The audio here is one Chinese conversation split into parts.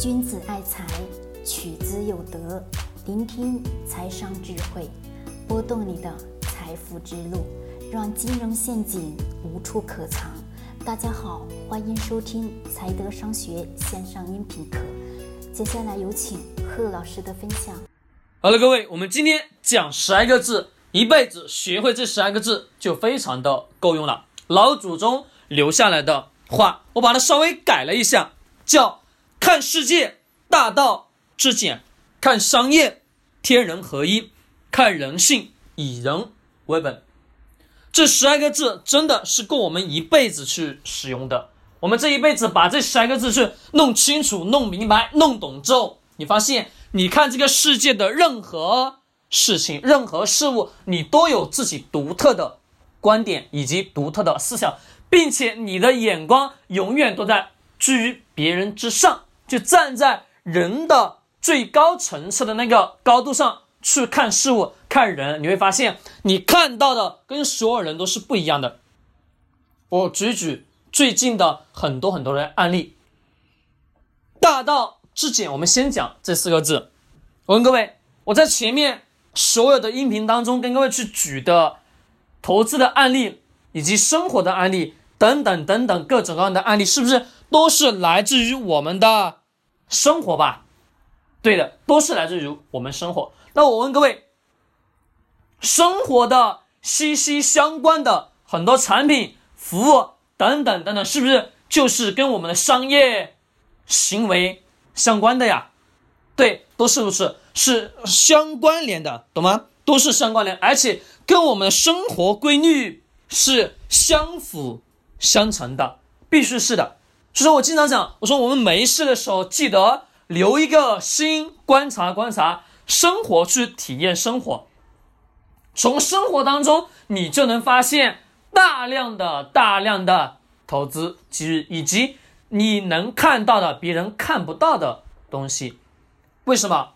君子爱财，取之有德。聆听财商智慧，拨动你的财富之路，让金融陷阱无处可藏。大家好，欢迎收听财德商学线上音频课。接下来有请贺老师的分享。好了，各位，我们今天讲十二个字，一辈子学会这十二个字就非常的够用了。老祖宗留下来的话，我把它稍微改了一下，叫。看世界，大道至简；看商业，天人合一；看人性，以人为本。这十二个字真的是够我们一辈子去使用的。我们这一辈子把这十二个字去弄清楚、弄明白、弄懂之后，你发现，你看这个世界的任何事情、任何事物，你都有自己独特的观点以及独特的思想，并且你的眼光永远都在居于别人之上。就站在人的最高层次的那个高度上去看事物、看人，你会发现你看到的跟所有人都是不一样的。我举举最近的很多很多的案例。大道至简，我们先讲这四个字。我问各位，我在前面所有的音频当中跟各位去举的投资的案例，以及生活的案例等等等等各种各样的案例，是不是？都是来自于我们的生活吧，对的，都是来自于我们生活。那我问各位，生活的息息相关的很多产品、服务等等等等，是不是就是跟我们的商业行为相关的呀？对，都是不是是相关联的，懂吗？都是相关联，而且跟我们的生活规律是相辅相成的，必须是的。所以说我经常讲，我说我们没事的时候，记得留一个心，观察观察生活，去体验生活。从生活当中，你就能发现大量的大量的投资机遇，以及你能看到的别人看不到的东西。为什么？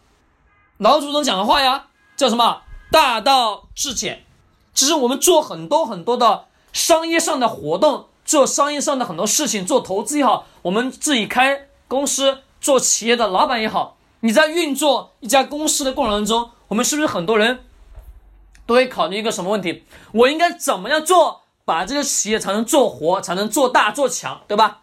老祖宗讲的话呀，叫什么？大道至简。其实我们做很多很多的商业上的活动。做商业上的很多事情，做投资也好，我们自己开公司做企业的老板也好，你在运作一家公司的过程当中，我们是不是很多人都会考虑一个什么问题？我应该怎么样做，把这个企业才能做活，才能做大做强，对吧？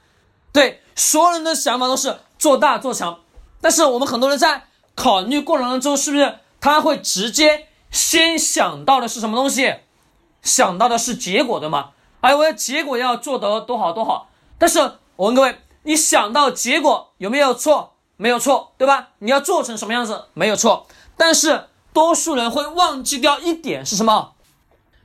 对，所有人的想法都是做大做强，但是我们很多人在考虑过程当中，是不是他会直接先想到的是什么东西？想到的是结果，对吗？哎，我的结果要做得多好多好，但是我问各位，你想到结果有没有错？没有错，对吧？你要做成什么样子？没有错，但是多数人会忘记掉一点是什么？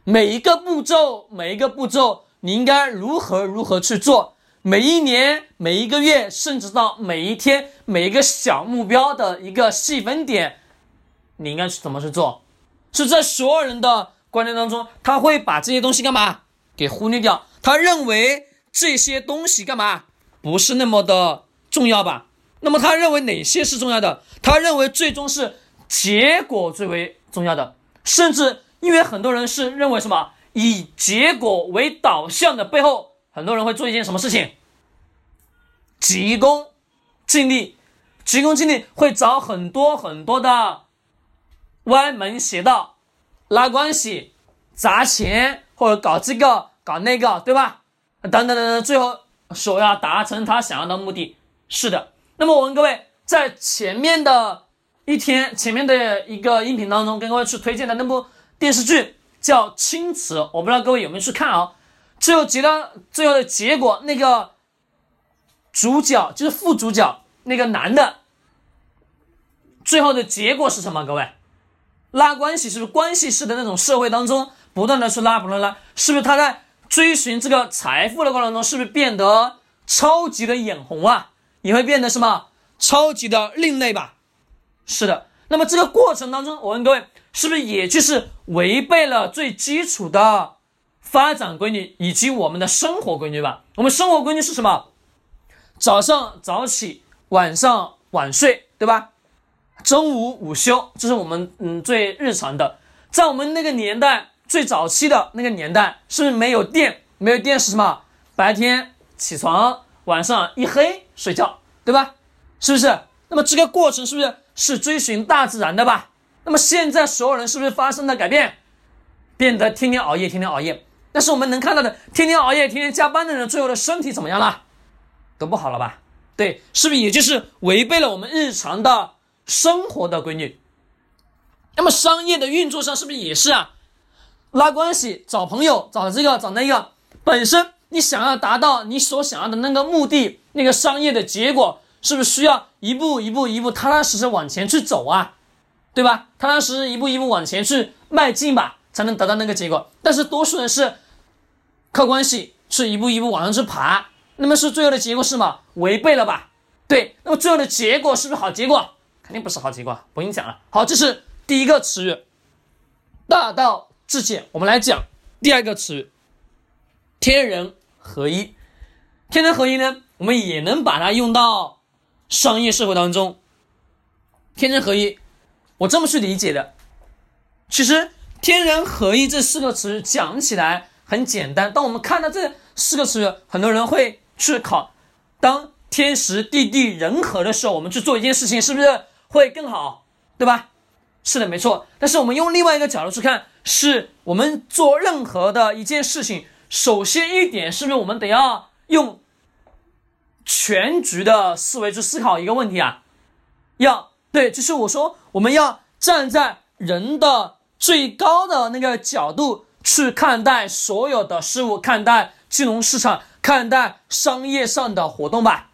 每一个步骤，每一个步骤，你应该如何如何去做？每一年、每一个月，甚至到每一天，每一个小目标的一个细分点，你应该去怎么去做？是在所有人的观念当中，他会把这些东西干嘛？给忽略掉，他认为这些东西干嘛不是那么的重要吧？那么他认为哪些是重要的？他认为最终是结果最为重要的，甚至因为很多人是认为什么以结果为导向的背后，很多人会做一件什么事情？急功近利，急功近利会找很多很多的歪门邪道，拉关系，砸钱或者搞这个。搞那个对吧？等等等等，最后说要达成他想要的目的。是的。那么我问各位，在前面的一天前面的一个音频当中，跟各位去推荐的那部电视剧叫《青瓷》，我不知道各位有没有去看啊？最后结到最后的结果，那个主角就是副主角那个男的，最后的结果是什么？各位，拉关系是不是关系式的那种社会当中不断的去拉，不断拉，是不是他在？追寻这个财富的过程中，是不是变得超级的眼红啊？你会变得什么？超级的另类吧？是的。那么这个过程当中，我问各位，是不是也就是违背了最基础的发展规律以及我们的生活规律吧？我们生活规律是什么？早上早起，晚上晚睡，对吧？中午午休，这是我们嗯最日常的。在我们那个年代。最早期的那个年代，是不是没有电？没有电是什么？白天起床，晚上一黑睡觉，对吧？是不是？那么这个过程是不是是追寻大自然的吧？那么现在所有人是不是发生了改变，变得天天熬夜，天天熬夜？但是我们能看到的，天天熬夜、天天加班的人，最后的身体怎么样了？都不好了吧？对，是不是也就是违背了我们日常的生活的规律？那么商业的运作上是不是也是啊？拉关系、找朋友、找这个找那个，本身你想要达到你所想要的那个目的，那个商业的结果，是不是需要一步一步、一步踏踏实实往前去走啊？对吧？踏踏实实一步一步往前去迈进吧，才能得到那个结果。但是多数人是靠关系，是一步一步往上去爬，那么是最后的结果是吗？违背了吧？对，那么最后的结果是不是好结果？肯定不是好结果，不用讲了。好，这是第一个词语，大道。至简，我们来讲第二个词，天人合一。天人合一呢，我们也能把它用到商业社会当中。天人合一，我这么去理解的。其实“天人合一”这四个词讲起来很简单，当我们看到这四个词，很多人会去考：当天时地利人和的时候，我们去做一件事情，是不是会更好？对吧？是的，没错。但是我们用另外一个角度去看。是我们做任何的一件事情，首先一点是不是我们得要用全局的思维去思考一个问题啊？要对，就是我说我们要站在人的最高的那个角度去看待所有的事物，看待金融市场，看待商业上的活动吧。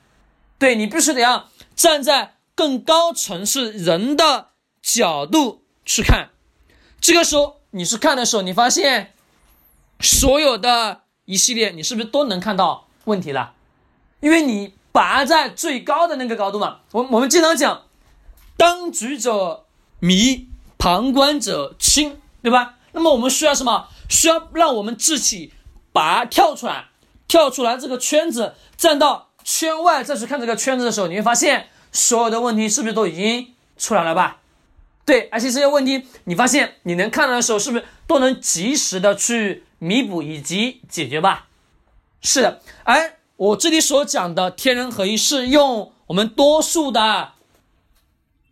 对你必须得要站在更高层次人的角度去看，这个时候。你是看的时候，你发现所有的一系列，你是不是都能看到问题了？因为你拔在最高的那个高度嘛。我我们经常讲，当局者迷，旁观者清，对吧？那么我们需要什么？需要让我们自己拔跳出来，跳出来这个圈子，站到圈外再去看这个圈子的时候，你会发现所有的问题是不是都已经出来了吧？对，而且这些问题，你发现你能看到的时候，是不是都能及时的去弥补以及解决吧？是的，而我这里所讲的天人合一，是用我们多数的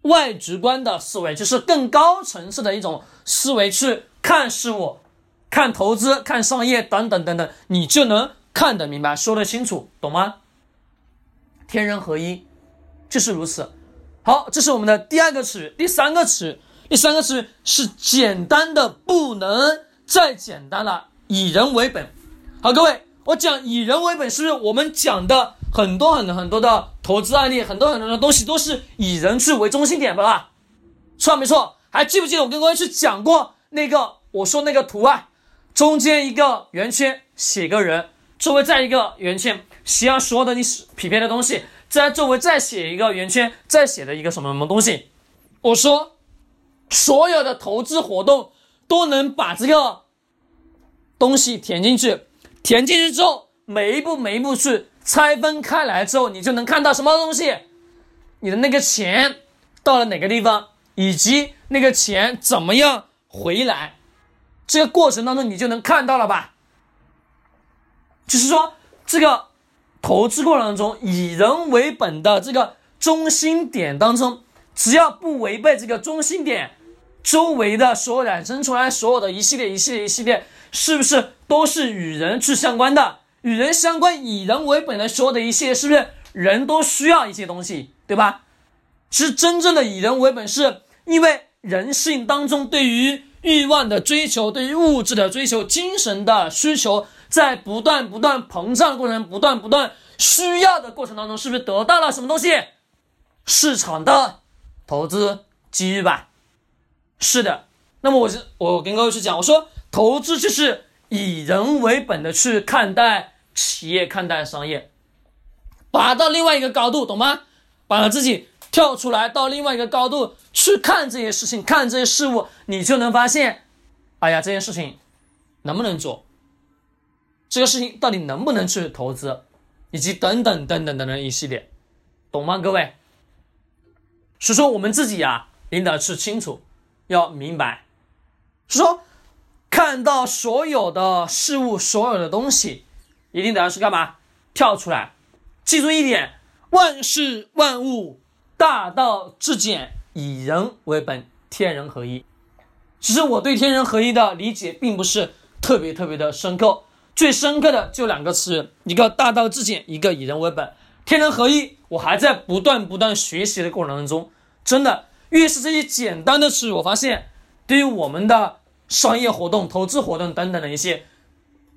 外直观的思维，就是更高层次的一种思维去看事物、看投资、看商业等等等等，你就能看得明白、说得清楚，懂吗？天人合一就是如此。好，这是我们的第二个词，第三个词，第三个词是简单的不能再简单了，以人为本。好，各位，我讲以人为本，是不是我们讲的很多很多很多的投资案例，很多很多的东西都是以人去为中心点的吧？错没错？还记不记得我跟各位去讲过那个我说那个图啊？中间一个圆圈写个人，周围再一个圆圈写上所有的你匹配的东西。在周围再写一个圆圈，再写的一个什么什么东西？我说，所有的投资活动都能把这个东西填进去，填进去之后，每一步每一步去拆分开来之后，你就能看到什么东西？你的那个钱到了哪个地方，以及那个钱怎么样回来？这个过程当中，你就能看到了吧？就是说这个。投资过程当中，以人为本的这个中心点当中，只要不违背这个中心点，周围的所有衍生出来所有的一系列一系列一系列，是不是都是与人去相关的？与人相关，以人为本的所有的一切，是不是人都需要一些东西，对吧？其实真正的以人为本，是因为人性当中对于欲望的追求，对于物质的追求，精神的需求。在不断不断膨胀过程，不断不断需要的过程当中，是不是得到了什么东西？市场的投资机遇吧。是的。那么我是我跟各位去讲，我说投资就是以人为本的去看待企业，看待商业，拔到另外一个高度，懂吗？把自己跳出来到另外一个高度去看这些事情，看这些事物，你就能发现，哎呀，这件事情能不能做？这个事情到底能不能去投资，以及等等等等等等一系列，懂吗，各位？所以说我们自己呀，领导是清楚，要明白，是说看到所有的事物，所有的东西，一定得要是干嘛？跳出来，记住一点：万事万物大道至简，以人为本，天人合一。其实我对天人合一的理解并不是特别特别的深刻，最深刻的就两个词，一个大道至简，一个以人为本。天人合一，我还在不断不断学习的过程当中，真的越是这些简单的词，我发现对于我们的商业活动、投资活动等等的一些，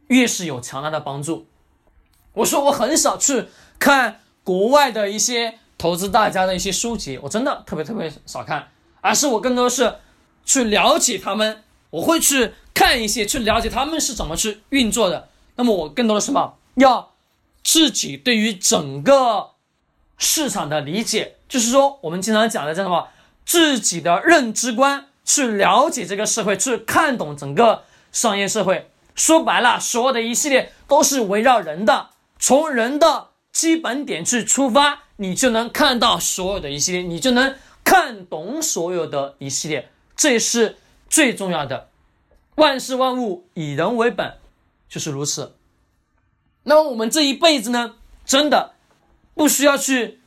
越是有强大的帮助。我说我很少去看国外的一些投资大家的一些书籍，我真的特别特别少看，而是我更多是去了解他们，我会去看一些，去了解他们是怎么去运作的。那么我更多的什么要？自己对于整个市场的理解，就是说我们经常讲的叫什么？自己的认知观，去了解这个社会，去看懂整个商业社会。说白了，所有的一系列都是围绕人的，从人的基本点去出发，你就能看到所有的一系列，你就能看懂所有的一系列，这是最重要的。万事万物以人为本，就是如此。那么我们这一辈子呢，真的不需要去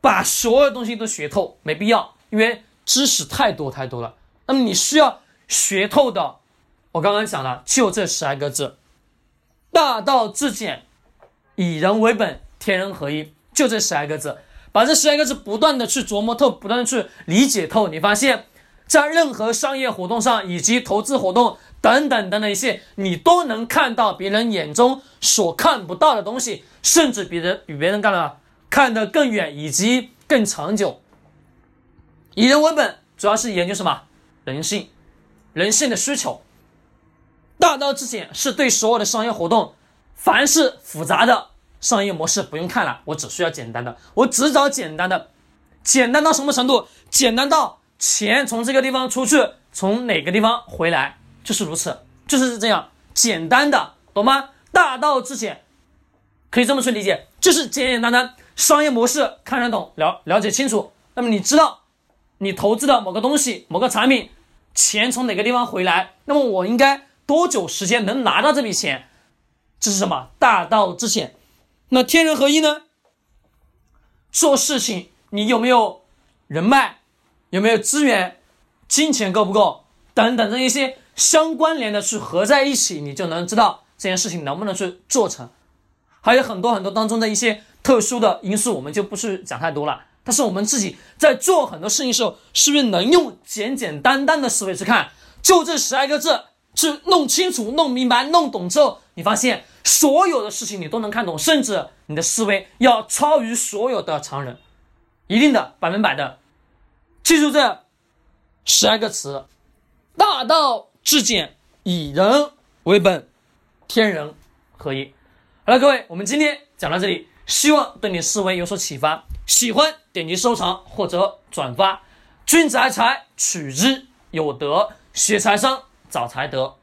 把所有东西都学透，没必要，因为知识太多太多了。那么你需要学透的，我刚刚讲了，就这十二个字：大道至简，以人为本，天人合一。就这十二个字，把这十二个字不断的去琢磨透，不断的去理解透，你发现，在任何商业活动上以及投资活动。等等等等一些，你都能看到别人眼中所看不到的东西，甚至比人比别人干了看得更远以及更长久。以人为本，主要是研究什么？人性，人性的需求。大道至简是对所有的商业活动，凡是复杂的商业模式不用看了，我只需要简单的，我只找简单的，简单到什么程度？简单到钱从这个地方出去，从哪个地方回来？就是如此，就是这样简单的，懂吗？大道至简，可以这么去理解，就是简简单单商业模式看得懂，了了解清楚。那么你知道，你投资的某个东西、某个产品，钱从哪个地方回来？那么我应该多久时间能拿到这笔钱？这是什么？大道至简。那天人合一呢？做事情你有没有人脉？有没有资源？金钱够不够？等等这一些。相关联的去合在一起，你就能知道这件事情能不能去做成。还有很多很多当中的一些特殊的因素，我们就不去讲太多了。但是我们自己在做很多事情时候，是不是能用简简单单的思维去看？就这十来个字去弄清楚、弄明白、弄懂之后，你发现所有的事情你都能看懂，甚至你的思维要超于所有的常人，一定的百分百的。记住这十二个词，大道。至简，以人为本，天人合一。好了，各位，我们今天讲到这里，希望对你思维有所启发。喜欢点击收藏或者转发。君子爱财，取之有德；学财商，找财德。